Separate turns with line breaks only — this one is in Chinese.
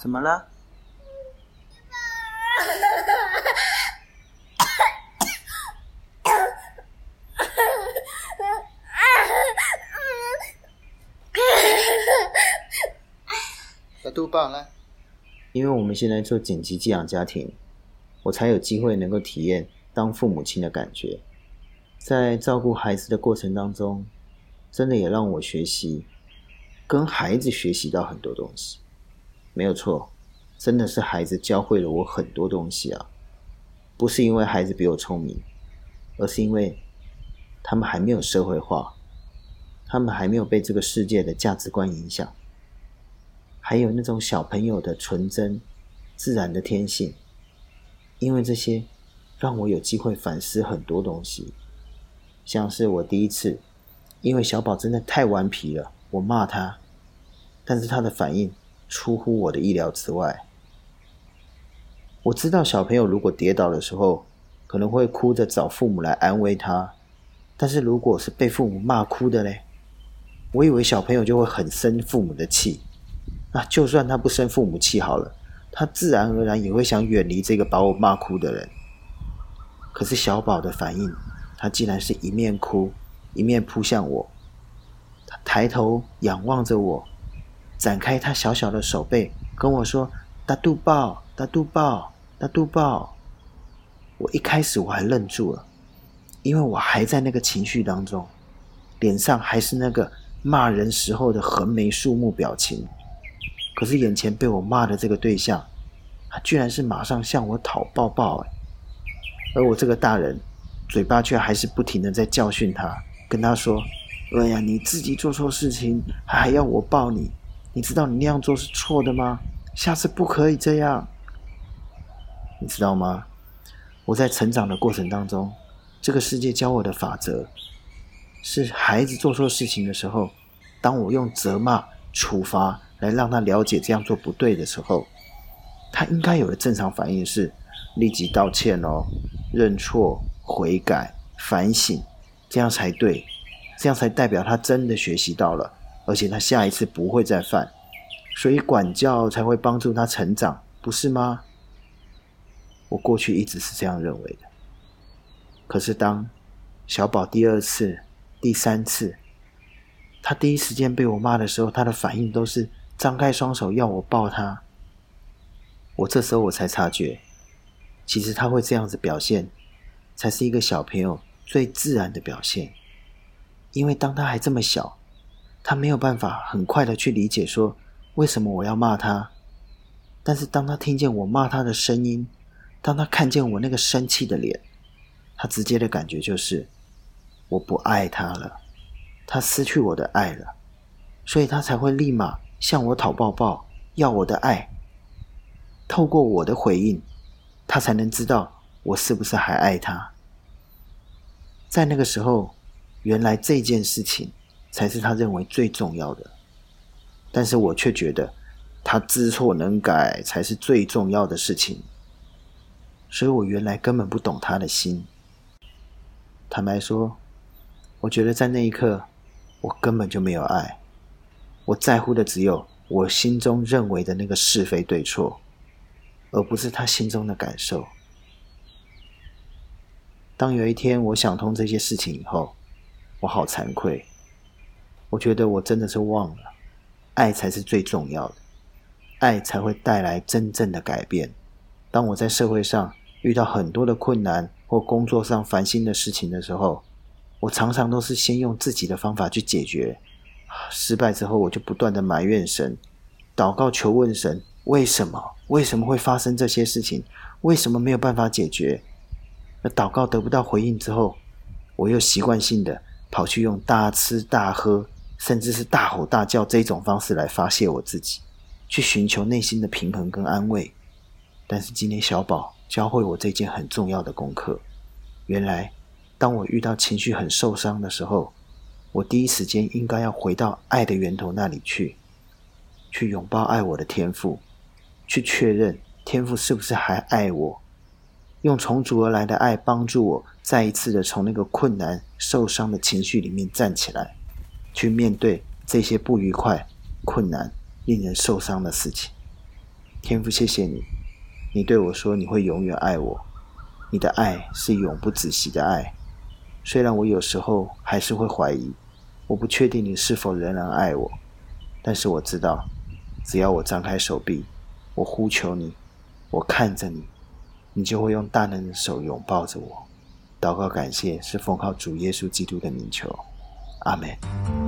怎么了？
要督爆了。
因为我们现在做紧急寄养家庭，我才有机会能够体验当父母亲的感觉。在照顾孩子的过程当中，真的也让我学习，跟孩子学习到很多东西。没有错，真的是孩子教会了我很多东西啊！不是因为孩子比我聪明，而是因为他们还没有社会化，他们还没有被这个世界的价值观影响。还有那种小朋友的纯真、自然的天性，因为这些让我有机会反思很多东西，像是我第一次，因为小宝真的太顽皮了，我骂他，但是他的反应出乎我的意料之外。我知道小朋友如果跌倒的时候，可能会哭着找父母来安慰他，但是如果是被父母骂哭的嘞，我以为小朋友就会很生父母的气。那就算他不生父母气好了，他自然而然也会想远离这个把我骂哭的人。可是小宝的反应，他竟然是一面哭一面扑向我，他抬头仰望着我，展开他小小的手背，跟我说：“大肚抱，大肚抱，大肚抱。”我一开始我还愣住了，因为我还在那个情绪当中，脸上还是那个骂人时候的横眉竖目表情。可是眼前被我骂的这个对象，他居然是马上向我讨抱抱哎，而我这个大人，嘴巴却还是不停的在教训他，跟他说：“哎呀，你自己做错事情还要我抱你，你知道你那样做是错的吗？下次不可以这样，你知道吗？我在成长的过程当中，这个世界教我的法则，是孩子做错事情的时候，当我用责骂、处罚。”来让他了解这样做不对的时候，他应该有的正常反应是立即道歉哦，认错、悔改、反省，这样才对，这样才代表他真的学习到了，而且他下一次不会再犯，所以管教才会帮助他成长，不是吗？我过去一直是这样认为的，可是当小宝第二次、第三次，他第一时间被我骂的时候，他的反应都是。张开双手要我抱他，我这时候我才察觉，其实他会这样子表现，才是一个小朋友最自然的表现。因为当他还这么小，他没有办法很快的去理解说为什么我要骂他。但是当他听见我骂他的声音，当他看见我那个生气的脸，他直接的感觉就是我不爱他了，他失去我的爱了，所以他才会立马。向我讨抱抱，要我的爱。透过我的回应，他才能知道我是不是还爱他。在那个时候，原来这件事情才是他认为最重要的，但是我却觉得他知错能改才是最重要的事情。所以我原来根本不懂他的心。坦白说，我觉得在那一刻，我根本就没有爱。我在乎的只有我心中认为的那个是非对错，而不是他心中的感受。当有一天我想通这些事情以后，我好惭愧。我觉得我真的是忘了，爱才是最重要的，爱才会带来真正的改变。当我在社会上遇到很多的困难或工作上烦心的事情的时候，我常常都是先用自己的方法去解决。失败之后，我就不断的埋怨神，祷告求问神，为什么？为什么会发生这些事情？为什么没有办法解决？那祷告得不到回应之后，我又习惯性的跑去用大吃大喝，甚至是大吼大叫这种方式来发泄我自己，去寻求内心的平衡跟安慰。但是今天小宝教会我这件很重要的功课，原来当我遇到情绪很受伤的时候。我第一时间应该要回到爱的源头那里去，去拥抱爱我的天赋，去确认天赋是不是还爱我，用重组而来的爱帮助我再一次的从那个困难、受伤的情绪里面站起来，去面对这些不愉快、困难、令人受伤的事情。天父，谢谢你，你对我说你会永远爱我，你的爱是永不止息的爱。虽然我有时候还是会怀疑，我不确定你是否仍然爱我，但是我知道，只要我张开手臂，我呼求你，我看着你，你就会用大能的手拥抱着我。祷告感谢是奉靠主耶稣基督的名求，阿门。